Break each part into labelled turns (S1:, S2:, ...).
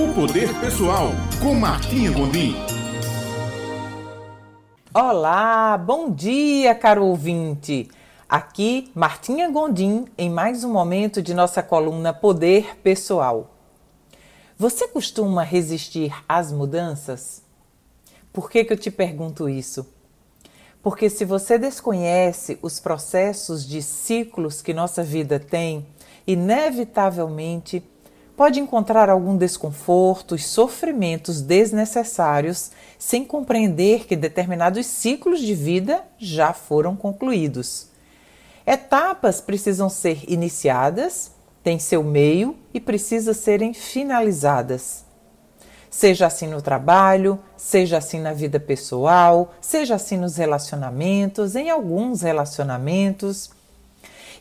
S1: O Poder Pessoal, com Martinha Gondim.
S2: Olá, bom dia, caro ouvinte. Aqui, Martinha Gondim, em mais um momento de nossa coluna Poder Pessoal. Você costuma resistir às mudanças? Por que, que eu te pergunto isso? Porque se você desconhece os processos de ciclos que nossa vida tem, inevitavelmente pode encontrar algum desconforto e sofrimentos desnecessários sem compreender que determinados ciclos de vida já foram concluídos. Etapas precisam ser iniciadas, têm seu meio e precisam serem finalizadas. Seja assim no trabalho, seja assim na vida pessoal, seja assim nos relacionamentos, em alguns relacionamentos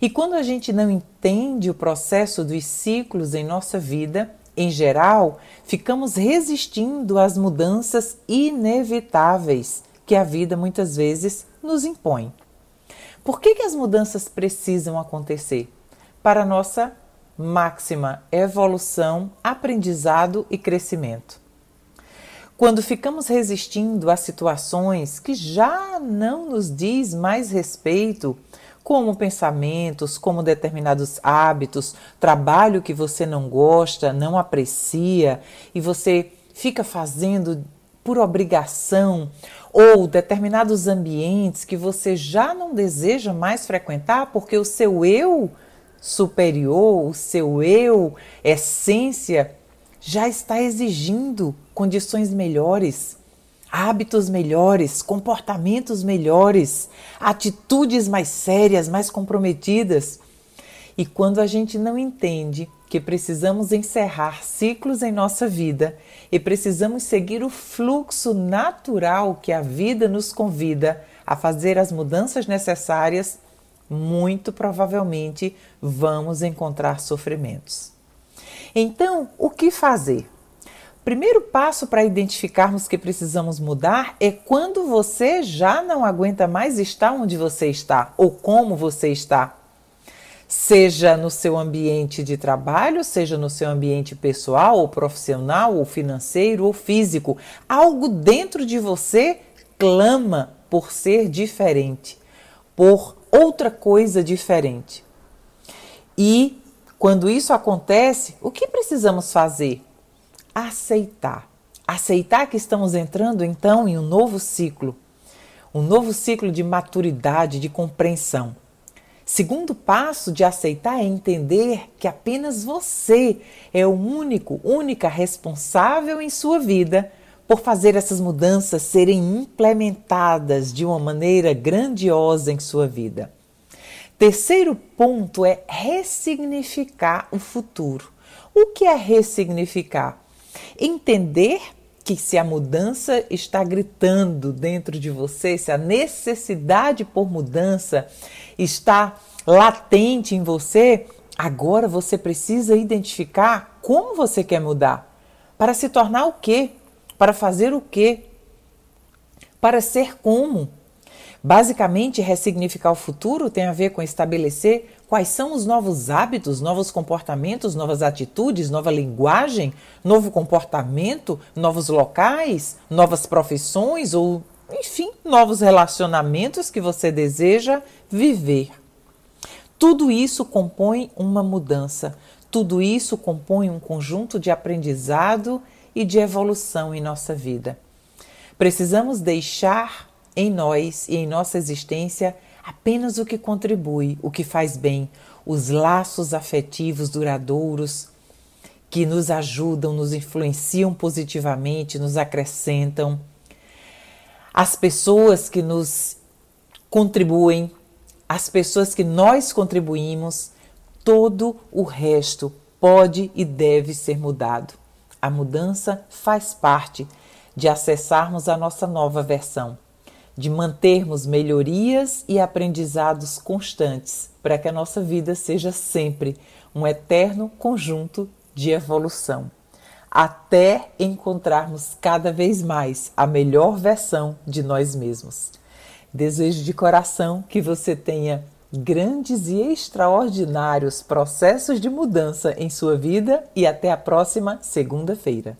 S2: e quando a gente não entende o processo dos ciclos em nossa vida, em geral, ficamos resistindo às mudanças inevitáveis que a vida muitas vezes nos impõe. Por que, que as mudanças precisam acontecer? Para nossa máxima evolução, aprendizado e crescimento. Quando ficamos resistindo a situações que já não nos diz mais respeito como pensamentos, como determinados hábitos, trabalho que você não gosta, não aprecia e você fica fazendo por obrigação, ou determinados ambientes que você já não deseja mais frequentar porque o seu eu superior, o seu eu essência já está exigindo condições melhores hábitos melhores, comportamentos melhores, atitudes mais sérias, mais comprometidas. E quando a gente não entende que precisamos encerrar ciclos em nossa vida e precisamos seguir o fluxo natural que a vida nos convida a fazer as mudanças necessárias, muito provavelmente vamos encontrar sofrimentos. Então, o que fazer? Primeiro passo para identificarmos que precisamos mudar é quando você já não aguenta mais estar onde você está ou como você está. Seja no seu ambiente de trabalho, seja no seu ambiente pessoal ou profissional ou financeiro ou físico, algo dentro de você clama por ser diferente, por outra coisa diferente. E quando isso acontece, o que precisamos fazer? Aceitar. Aceitar que estamos entrando então em um novo ciclo, um novo ciclo de maturidade, de compreensão. Segundo passo de aceitar é entender que apenas você é o único, única responsável em sua vida por fazer essas mudanças serem implementadas de uma maneira grandiosa em sua vida. Terceiro ponto é ressignificar o futuro. O que é ressignificar? Entender que se a mudança está gritando dentro de você, se a necessidade por mudança está latente em você, agora você precisa identificar como você quer mudar. Para se tornar o quê? Para fazer o quê? Para ser como? Basicamente, ressignificar o futuro tem a ver com estabelecer quais são os novos hábitos, novos comportamentos, novas atitudes, nova linguagem, novo comportamento, novos locais, novas profissões ou, enfim, novos relacionamentos que você deseja viver. Tudo isso compõe uma mudança, tudo isso compõe um conjunto de aprendizado e de evolução em nossa vida. Precisamos deixar em nós e em nossa existência apenas o que contribui, o que faz bem, os laços afetivos duradouros que nos ajudam, nos influenciam positivamente, nos acrescentam, as pessoas que nos contribuem, as pessoas que nós contribuímos, todo o resto pode e deve ser mudado. A mudança faz parte de acessarmos a nossa nova versão de mantermos melhorias e aprendizados constantes para que a nossa vida seja sempre um eterno conjunto de evolução, até encontrarmos cada vez mais a melhor versão de nós mesmos. Desejo de coração que você tenha grandes e extraordinários processos de mudança em sua vida e até a próxima segunda-feira.